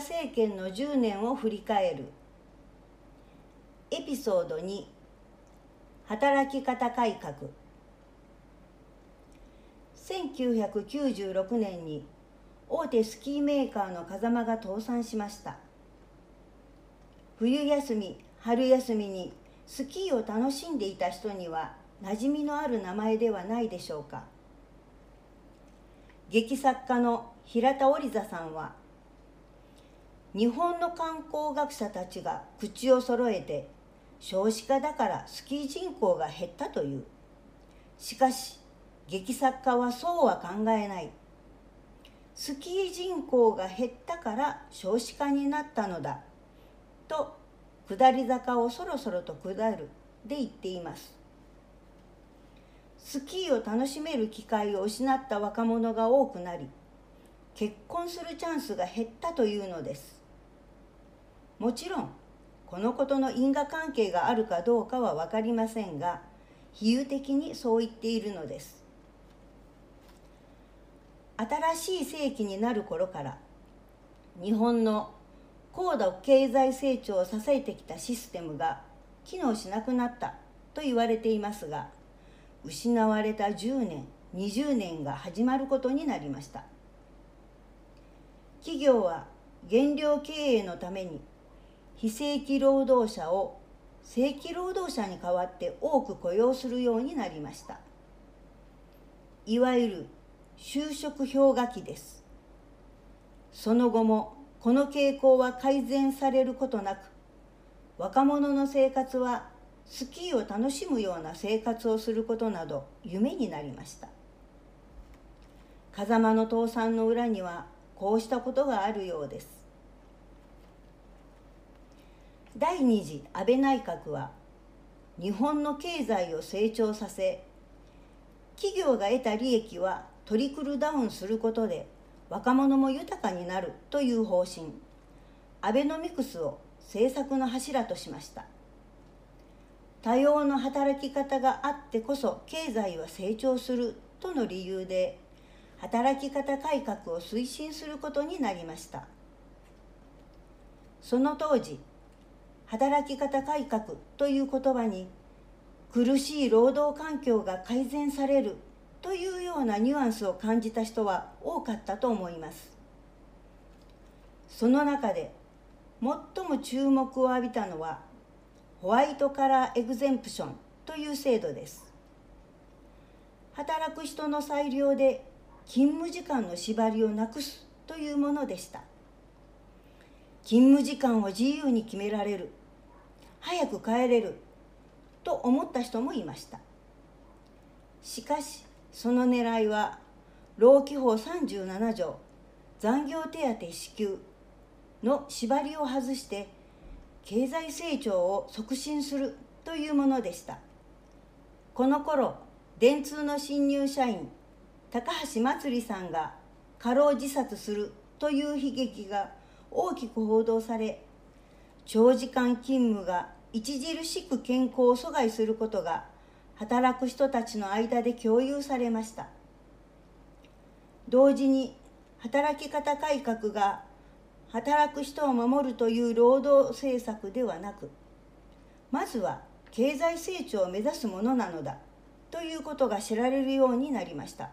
シリーズ安倍・菅政権の10年を振り返る。エピソード2働き方改革。1996年に大手スキーメーカーの風間が倒産しました。冬休み春休みにスキーを楽しんでいた人には馴染みのある名前ではないでしょうか。劇作家の平田織座さんは日本の観光学者たちが口を揃えて少子化だからスキー人口が減ったという。しかし劇作家はそうは考えない。スキー人口が減ったから少子化になったのだと下り坂をそろそろと下るで言っています。スキーを楽しめる機会を失った若者が多くなり結婚するチャンスが減ったというのです。もちろんこのことの因果関係があるかどうかは分かりませんが比喩的にそう言っているのです。新しい世紀になる頃から日本の高度経済成長を支えてきたシステムが機能しなくなったと言われていますが失われた10年20年が始まることになりました。企業は原料経営のために非正規労働者を正規労働者に代わって多く雇用するようになりました。いわゆる就職氷河期です。その後もこの傾向は改善されることなく若者の生活はスキーを楽しむような生活をすることなど夢になりました。風間の倒産の裏にはこうしたことがあるようです。第二次安倍内閣は日本の経済を成長させ企業が得た利益はトリクルダウンすることで若者も豊かになるという方針。アベノミクスを政策の柱としました。多様な働き方があってこそ経済は成長するとの理由で働き方改革を推進することになりました。その当時働き方改革という言葉に苦しい労働環境が改善されるというようなニュアンスを感じた人は多かったと思います。その中で最も注目を浴びたのはホワイトカラーエグゼンプションという制度です。働く人の裁量で勤務時間の縛りをなくすというものでした。勤務時間を自由に決められる早く帰れる。と思った人もいました。しかしその狙いは労基法37条残業手当支給の縛りを外して経済成長を促進するというものでした。この頃電通の新入社員高橋まつりさんが過労自殺するという悲劇が大きく報道され長時間勤務が著しく健康を阻害することが働く人たちの間で共有されました。同時に働き方改革が働く人を守るという労働政策ではなくまずは経済成長を目指すものなのだということが知られるようになりました。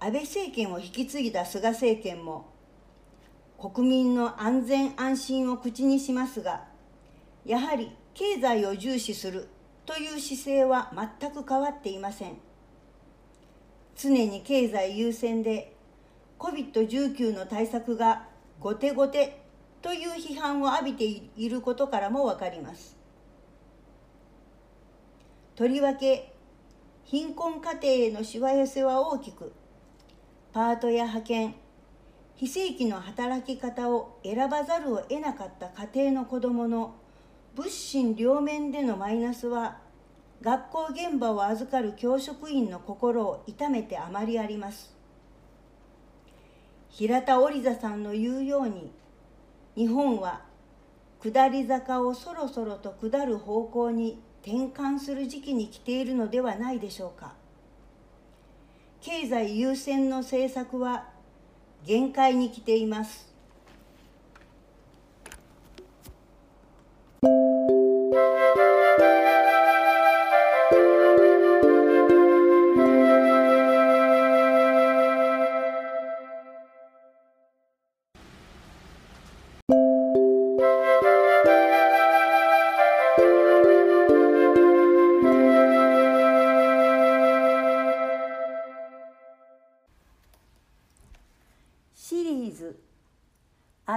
安倍政権を引き継いだ菅政権も国民の安全安心を口にしますがやはり経済を重視するという姿勢は全く変わっていません。常に経済優先で COVID-19 の対策が後手後手という批判を浴びていることからも分かります。とりわけ貧困家庭へのしわ寄せは大きくパートや派遣非正規の働き方を選ばざるを得なかった家庭の子どもの物心両面でのマイナスは学校現場を預かる教職員の心を痛めてあまりあります。平田織座さんの言うように日本は下り坂をそろそろと下る方向に転換する時期に来ているのではないでしょうか。経済優先の政策は限界に来ています。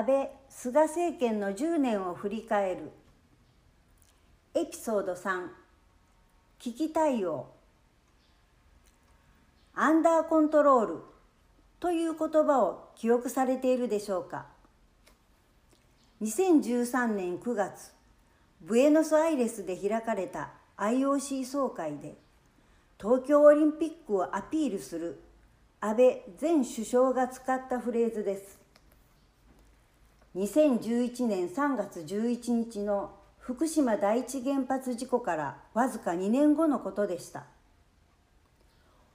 倍・菅政権の10年を振り返る。エピソード3危機対応アンダーコントロール。という言葉を記憶されているでしょうか。2013年9月ブエノスアイレスで開かれた IOC 総会で東京オリンピックをアピールする安倍前首相が使ったフレーズです。2011年3月11日の福島第一原発事故からわずか2年後のことでした。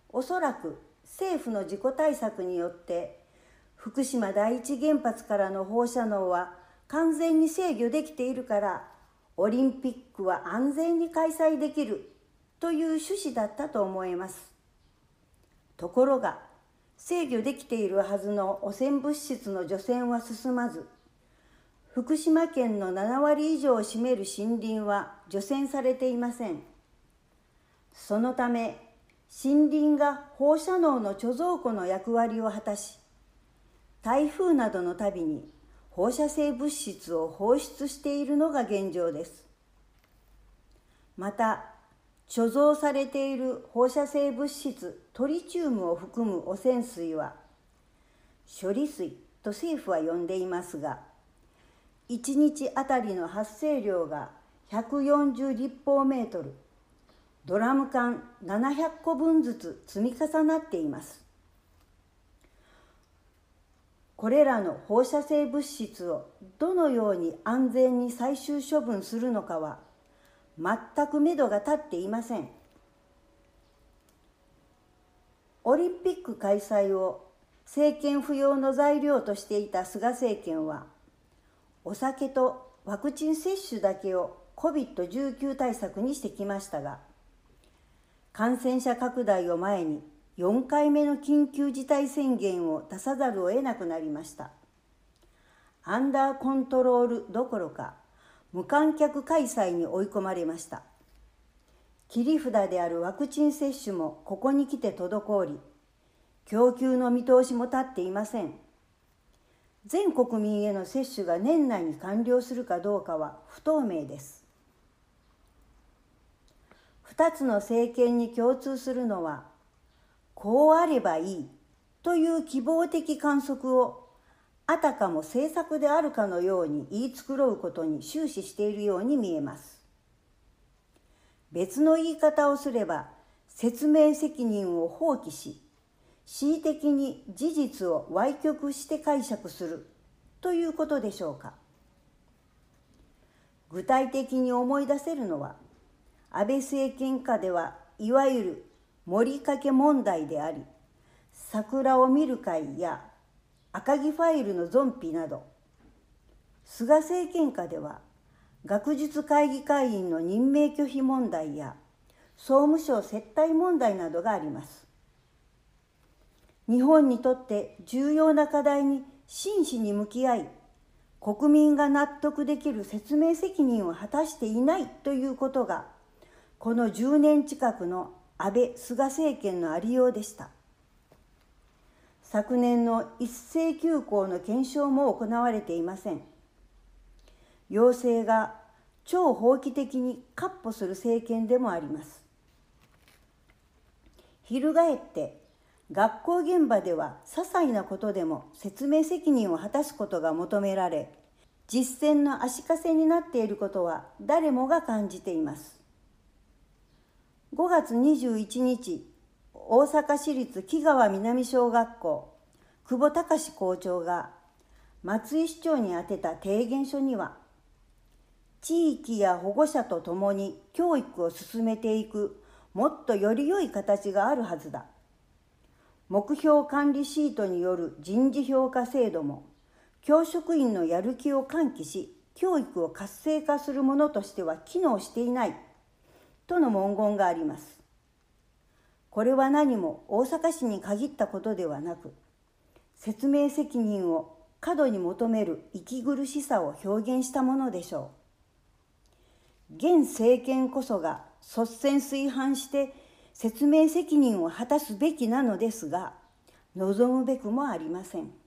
おそらく政府の事故対策によって福島第一原発からの放射能は完全に制御できているからオリンピックは安全に開催できるという趣旨だったと思います。ところが制御できているはずの汚染物質の除染は進まず福島県の7割以上を占める森林は除染されていません。そのため森林が放射能の貯蔵庫の役割を果たし台風などのたびに放射性物質を放出しているのが現状です。また貯蔵されている放射性物質トリチウムを含む汚染水は処理水と政府は呼んでいますが1日あたりの発生量が140立方メートル。ドラム缶700個分ずつ積み重なっています。これらの放射性物質をどのように安全に最終処分するのかは全く目処が立っていません。オリンピック開催を政権浮揚の材料としていた菅政権はお酒とワクチン接種だけを COVID-19 対策にしてきましたが感染者拡大を前に4回目の緊急事態宣言を出さざるを得なくなりました。アンダーコントロールどころか無観客開催に追い込まれました。切り札であるワクチン接種もここに来て滞り供給の見通しも立っていません。全国民への接種が年内に完了するかどうかは不透明です2つの政権に共通するのはこうあればいいという希望的観測をあたかも政策であるかのように言い繕うことに終始しているように見えます。別の言い方をすれば説明責任を放棄し恣意的に事実を歪曲して解釈する。ということでしょうか。具体的に思い出せるのは安倍政権下ではいわゆる盛りかけ問題であり桜を見る会や赤木ファイルのゾンビなど菅政権下では学術会議会員の任命拒否問題や総務省接待問題などがあります。日本にとって重要な課題に真摯に向き合い国民が納得できる説明責任を果たしていないということがこの10年近くの安倍・菅政権のありようでした。昨年の一斉休校の検証も行われていません要請が超法規的に闊歩する政権でもあります翻って学校現場では些細なことでも説明責任を果たすことが求められ実践の足かせになっていることは誰もが感じています。5月21日大阪市立木川南小学校久保隆校長が松井市長に宛てた提言書には地域や保護者と共に教育を進めていくもっとより良い形があるはずだ。目標管理シートによる人事評価制度も教職員のやる気を喚起し教育を活性化するものとしては機能していないとの文言があります。これは何も大阪市に限ったことではなく説明責任を過度に求める息苦しさを表現したものでしょう。現政権こそが率先垂範して説明責任を果たすべきなのですが望むべくもありません。